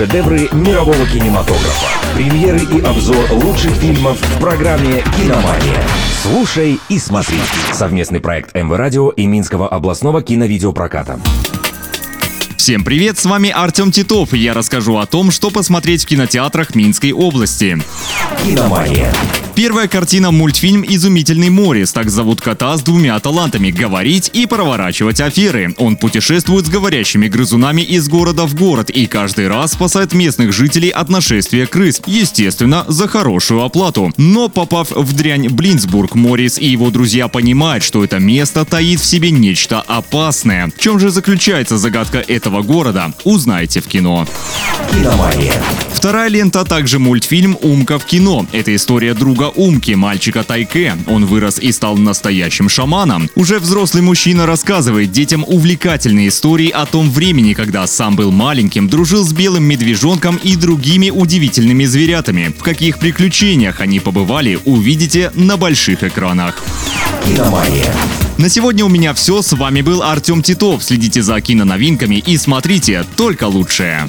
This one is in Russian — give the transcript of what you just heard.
Шедевры мирового кинематографа. Премьеры и обзор лучших фильмов в программе «Киномания». Слушай и смотри. Совместный проект МВ Радио и Минского областного киновидеопроката. Всем привет, с вами Артем Титов, и я расскажу о том, что посмотреть в кинотеатрах Минской области. «Киномания». Первая картина – мультфильм «Изумительный Морис». Так зовут кота с двумя талантами – говорить и проворачивать аферы. Он путешествует с говорящими грызунами из города в город и каждый раз спасает местных жителей от нашествия крыс. Естественно, за хорошую оплату. Но попав в дрянь Блинсбург, Морис и его друзья понимают, что это место таит в себе нечто опасное. В чем же заключается загадка этого города? Узнаете в кино. «Киномания». Вторая лента также мультфильм «Умка в кино». Это история друга Умки, мальчика Тайке. Он вырос и стал настоящим шаманом. Уже взрослый мужчина рассказывает детям увлекательные истории о том времени, когда сам был маленьким, дружил с белым медвежонком и другими удивительными зверятами. В каких приключениях они побывали, увидите на больших экранах. «Киномания». На сегодня у меня все. С вами был Артем Титов. Следите за киноновинками и смотрите только лучшее.